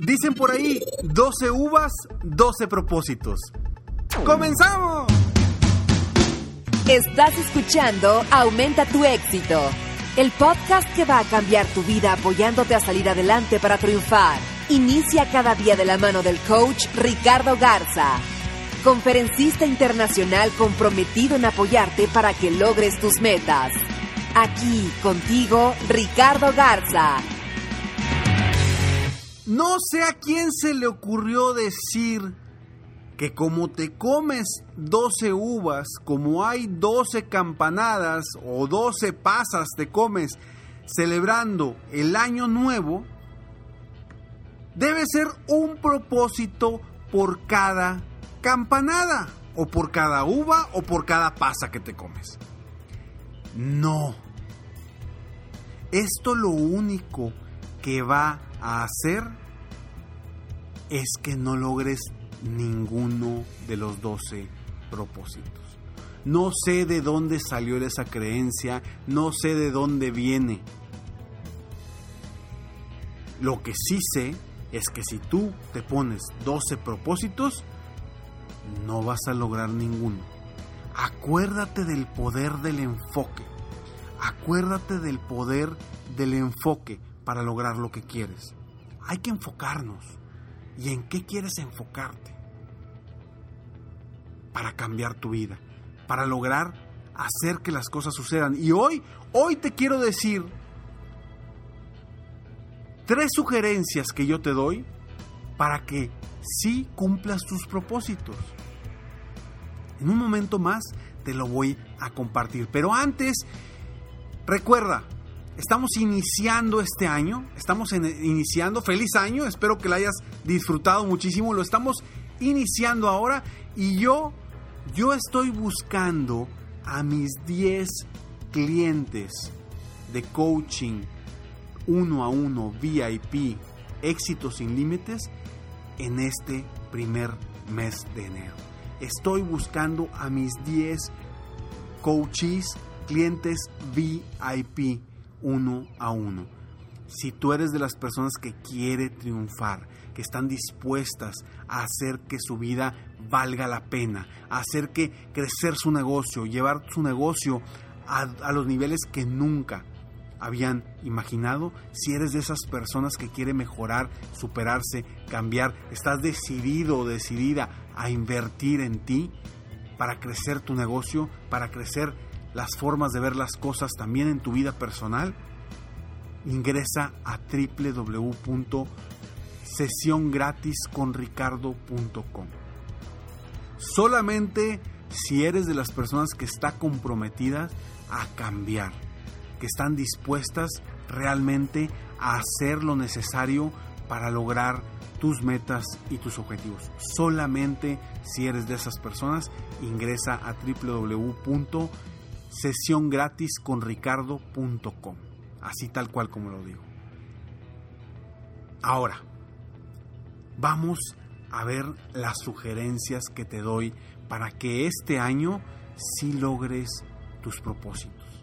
Dicen por ahí, 12 uvas, 12 propósitos. ¡Comenzamos! Estás escuchando Aumenta tu éxito, el podcast que va a cambiar tu vida apoyándote a salir adelante para triunfar. Inicia cada día de la mano del coach Ricardo Garza, conferencista internacional comprometido en apoyarte para que logres tus metas. Aquí contigo, Ricardo Garza. No sé a quién se le ocurrió decir que como te comes 12 uvas, como hay 12 campanadas o 12 pasas te comes celebrando el año nuevo, debe ser un propósito por cada campanada, o por cada uva, o por cada pasa que te comes. No. Esto lo único que va a hacer es que no logres ninguno de los 12 propósitos. No sé de dónde salió esa creencia, no sé de dónde viene. Lo que sí sé es que si tú te pones 12 propósitos, no vas a lograr ninguno. Acuérdate del poder del enfoque. Acuérdate del poder del enfoque para lograr lo que quieres. Hay que enfocarnos. ¿Y en qué quieres enfocarte? Para cambiar tu vida, para lograr hacer que las cosas sucedan. Y hoy, hoy te quiero decir tres sugerencias que yo te doy para que sí cumplas tus propósitos. En un momento más te lo voy a compartir. Pero antes, recuerda, Estamos iniciando este año, estamos iniciando, feliz año, espero que lo hayas disfrutado muchísimo, lo estamos iniciando ahora y yo, yo estoy buscando a mis 10 clientes de coaching uno a uno, VIP, éxito sin límites en este primer mes de enero. Estoy buscando a mis 10 coaches, clientes VIP uno a uno. Si tú eres de las personas que quiere triunfar, que están dispuestas a hacer que su vida valga la pena, a hacer que crecer su negocio, llevar su negocio a, los niveles que nunca habían imaginado, si eres de esas personas que quiere mejorar, superarse, cambiar, estás decidido o decidida a invertir en ti para crecer tu negocio, para crecer las formas de ver las cosas también en tu vida personal, ingresa a www.sesiongratisconricardo.com. Solamente si eres de las personas que está comprometidas a cambiar, que están dispuestas realmente a hacer lo necesario para lograr tus metas y tus objetivos. Solamente si eres de esas personas, ingresa a www sesión gratis con ricardo.com. Así tal cual como lo digo. Ahora, vamos a ver las sugerencias que te doy para que este año sí logres tus propósitos.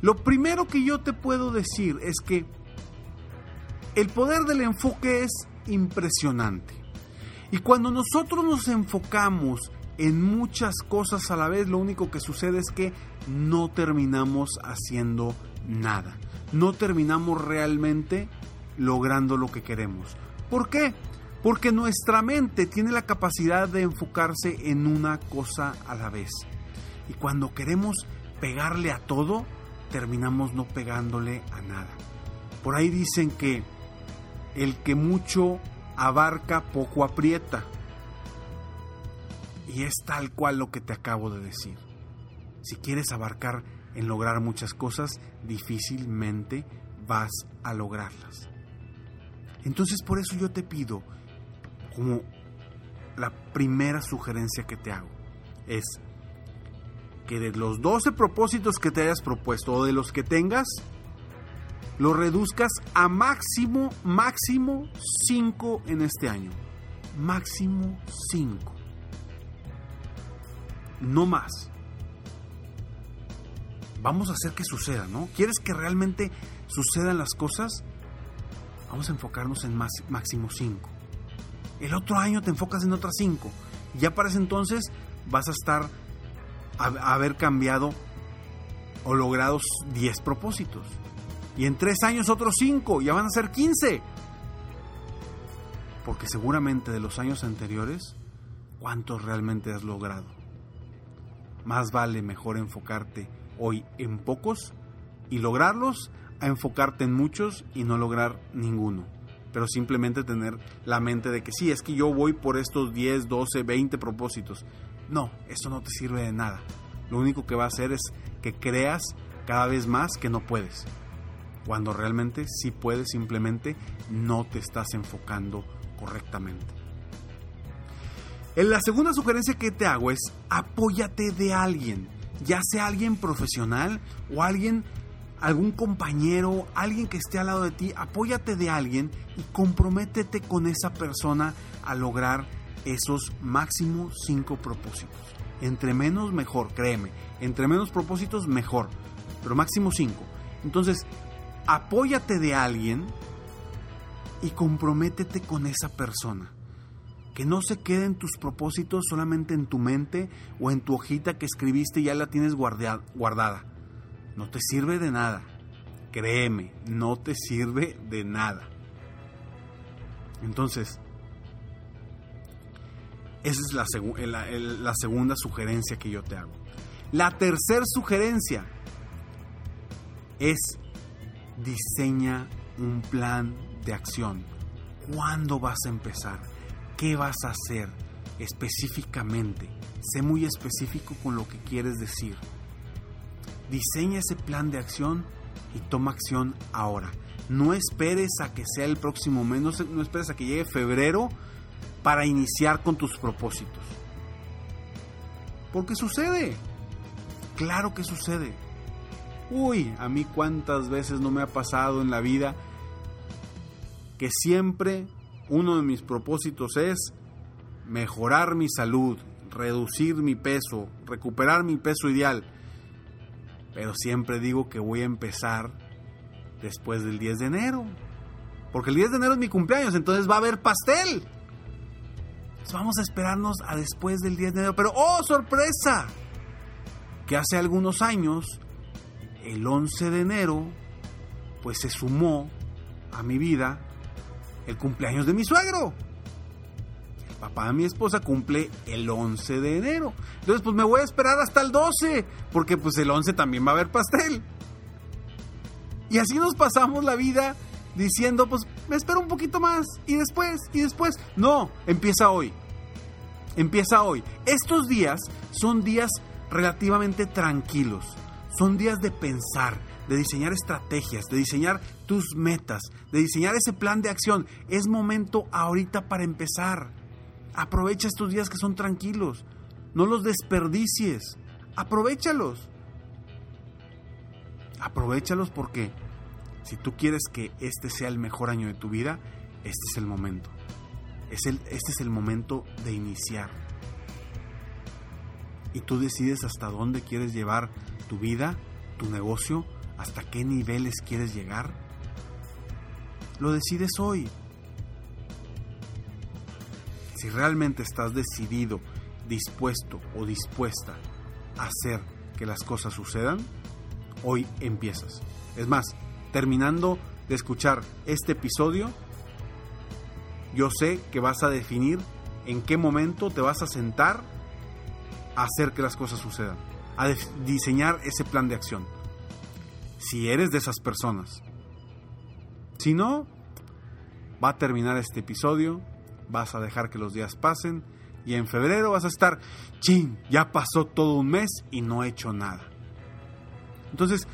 Lo primero que yo te puedo decir es que el poder del enfoque es impresionante. Y cuando nosotros nos enfocamos en muchas cosas a la vez, lo único que sucede es que no terminamos haciendo nada. No terminamos realmente logrando lo que queremos. ¿Por qué? Porque nuestra mente tiene la capacidad de enfocarse en una cosa a la vez. Y cuando queremos pegarle a todo, terminamos no pegándole a nada. Por ahí dicen que el que mucho abarca, poco aprieta. Y es tal cual lo que te acabo de decir. Si quieres abarcar en lograr muchas cosas, difícilmente vas a lograrlas. Entonces por eso yo te pido, como la primera sugerencia que te hago, es que de los 12 propósitos que te hayas propuesto o de los que tengas, lo reduzcas a máximo, máximo 5 en este año. Máximo 5. No más. Vamos a hacer que suceda, ¿no? ¿Quieres que realmente sucedan las cosas? Vamos a enfocarnos en más, máximo 5. El otro año te enfocas en otras 5. Ya para ese entonces vas a estar, a, haber cambiado o logrado 10 propósitos. Y en 3 años otros 5, ya van a ser 15. Porque seguramente de los años anteriores, ¿cuántos realmente has logrado? Más vale mejor enfocarte hoy en pocos y lograrlos a enfocarte en muchos y no lograr ninguno. Pero simplemente tener la mente de que sí, es que yo voy por estos 10, 12, 20 propósitos. No, eso no te sirve de nada. Lo único que va a hacer es que creas cada vez más que no puedes. Cuando realmente sí puedes, simplemente no te estás enfocando correctamente. La segunda sugerencia que te hago es apóyate de alguien, ya sea alguien profesional o alguien, algún compañero, alguien que esté al lado de ti, apóyate de alguien y comprométete con esa persona a lograr esos máximos cinco propósitos. Entre menos, mejor, créeme. Entre menos propósitos, mejor. Pero máximo cinco. Entonces, apóyate de alguien y comprométete con esa persona que no se queden tus propósitos solamente en tu mente o en tu hojita que escribiste y ya la tienes guardada. No te sirve de nada. Créeme, no te sirve de nada. Entonces, esa es la, la segunda sugerencia que yo te hago. La tercera sugerencia es diseña un plan de acción. ¿Cuándo vas a empezar? ¿Qué vas a hacer específicamente? Sé muy específico con lo que quieres decir. Diseña ese plan de acción y toma acción ahora. No esperes a que sea el próximo mes, no, esperes a que llegue febrero para iniciar con tus propósitos. Porque sucede. Claro que sucede. Uy, a mí cuántas veces no me ha pasado en la vida que siempre uno de mis propósitos es mejorar mi salud, reducir mi peso, recuperar mi peso ideal. Pero siempre digo que voy a empezar después del 10 de enero. Porque el 10 de enero es mi cumpleaños, entonces va a haber pastel. vamos a esperarnos a después del 10 de enero. Pero, ¡oh, sorpresa! Que hace algunos años, el 11 de enero, pues se sumó a mi vida el cumpleaños de mi suegro. El papá de mi esposa cumple el 11 de enero. Entonces, pues me voy a esperar hasta el 12, porque pues el 11 también va a haber pastel. Y así nos pasamos la vida diciendo, pues me espero un poquito más y después, y después. No, empieza hoy. Empieza hoy. Estos días son días relativamente tranquilos. Son días de pensar, de diseñar estrategias, de diseñar tus metas, de diseñar ese plan de acción. Es momento ahorita para empezar. Aprovecha estos días que son tranquilos. No los desperdicies. Aprovechalos. Aprovechalos porque si tú quieres que este sea el mejor año de tu vida, este es el momento. Es el, este es el momento de iniciar. Y tú decides hasta dónde quieres llevar tu vida, tu negocio, hasta qué niveles quieres llegar? Lo decides hoy. Si realmente estás decidido, dispuesto o dispuesta a hacer que las cosas sucedan, hoy empiezas. Es más, terminando de escuchar este episodio, yo sé que vas a definir en qué momento te vas a sentar a hacer que las cosas sucedan, a diseñar ese plan de acción. Si eres de esas personas. Si no, va a terminar este episodio, vas a dejar que los días pasen y en febrero vas a estar, chin, ya pasó todo un mes y no he hecho nada. Entonces,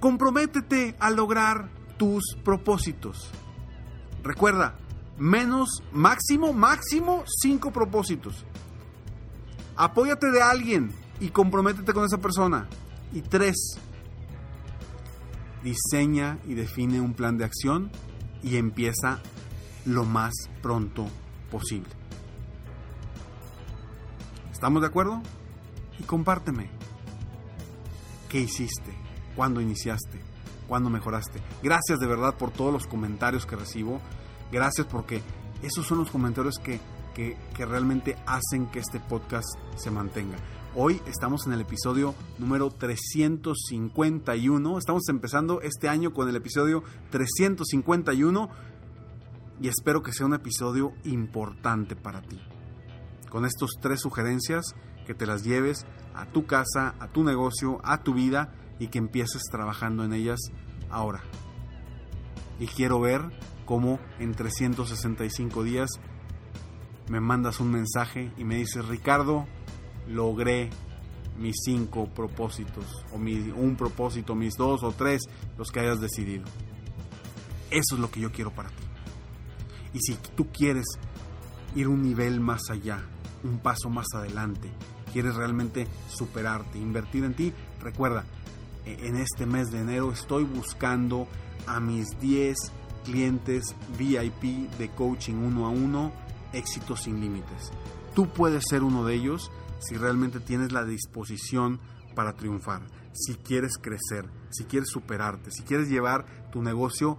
comprométete a lograr tus propósitos. Recuerda, menos, máximo, máximo cinco propósitos. Apóyate de alguien y comprométete con esa persona. Y tres, diseña y define un plan de acción y empieza lo más pronto posible. ¿Estamos de acuerdo? Y compárteme. ¿Qué hiciste? ¿Cuándo iniciaste? ¿Cuándo mejoraste? Gracias de verdad por todos los comentarios que recibo. Gracias porque esos son los comentarios que, que, realmente hacen que este podcast se mantenga. Hoy estamos en el episodio número 351. Estamos empezando este año con el episodio 351 y espero que sea un episodio importante para ti. Con estas tres sugerencias, que te las lleves a tu casa, a tu negocio, a tu vida y que empieces trabajando en ellas ahora. Y quiero ver cómo en 365 días me mandas un mensaje y me dices, Ricardo, logré mis cinco propósitos, o un propósito, mis dos o tres, los que hayas decidido. Eso es lo que yo quiero para ti. Y si tú quieres ir un nivel más allá, un paso más adelante, quieres realmente superarte, invertir en ti, recuerda, e, en este mes de enero estoy buscando a mis 10 clientes VIP de coaching uno a uno, éxito sin límites. Tú puedes ser uno de ellos si realmente tienes la disposición para triunfar, si quieres crecer, si quieres superarte, si quieres llevar tu negocio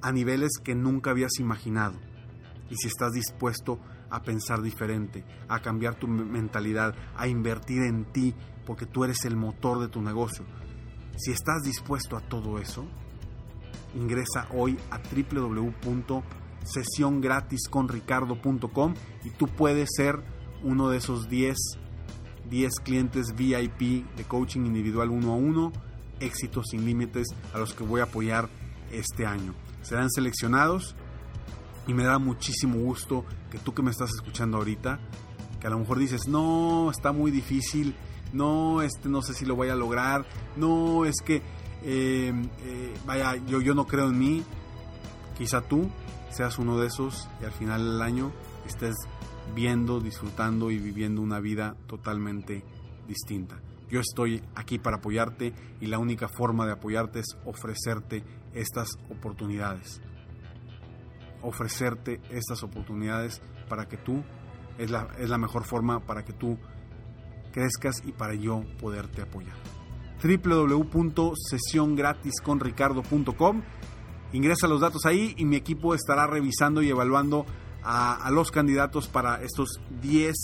a niveles que nunca habías imaginado y si estás dispuesto a pensar diferente, a cambiar tu mentalidad, a invertir en ti, porque tú eres el motor de tu negocio. Si estás dispuesto a todo eso, ingresa hoy a www.sesiongratisconricardo.com y tú puedes ser uno de esos 10 10 clientes VIP de coaching individual uno a uno, éxitos sin límites a los que voy a apoyar este año. Serán seleccionados y me da muchísimo gusto que tú que me estás escuchando ahorita, que a lo mejor dices, no, está muy difícil, no, este, no sé si lo voy a lograr, no, es que, eh, eh, vaya, yo, yo no creo en mí, quizá tú seas uno de esos y al final del año estés viendo, disfrutando y viviendo una vida totalmente distinta. Yo estoy aquí para apoyarte y la única forma de apoyarte es ofrecerte estas oportunidades. Ofrecerte estas oportunidades para que tú, es la, es la mejor forma para que tú crezcas y para yo poderte apoyar. www.sesiongratisconricardo.com Ingresa los datos ahí y mi equipo estará revisando y evaluando a, los candidatos para estos 10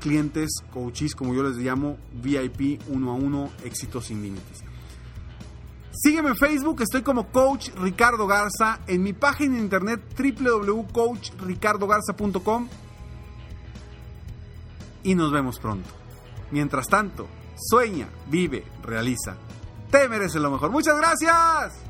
clientes, coaches, como yo les llamo, VIP uno a uno, éxitos sin límites. Sígueme en Facebook, estoy como Coach Ricardo Garza, en mi página de internet www.coachricardogarza.com y nos vemos pronto. Mientras tanto, sueña, vive, realiza. Te mereces lo mejor. Muchas gracias.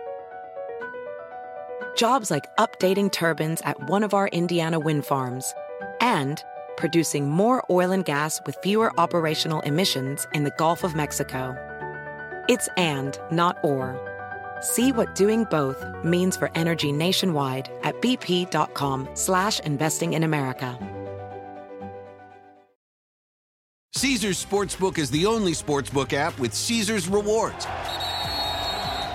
Jobs like updating turbines at one of our Indiana wind farms and producing more oil and gas with fewer operational emissions in the Gulf of Mexico. It's and, not or. See what doing both means for energy nationwide at bp.com slash investing in America. Caesars Sportsbook is the only sportsbook app with Caesars rewards.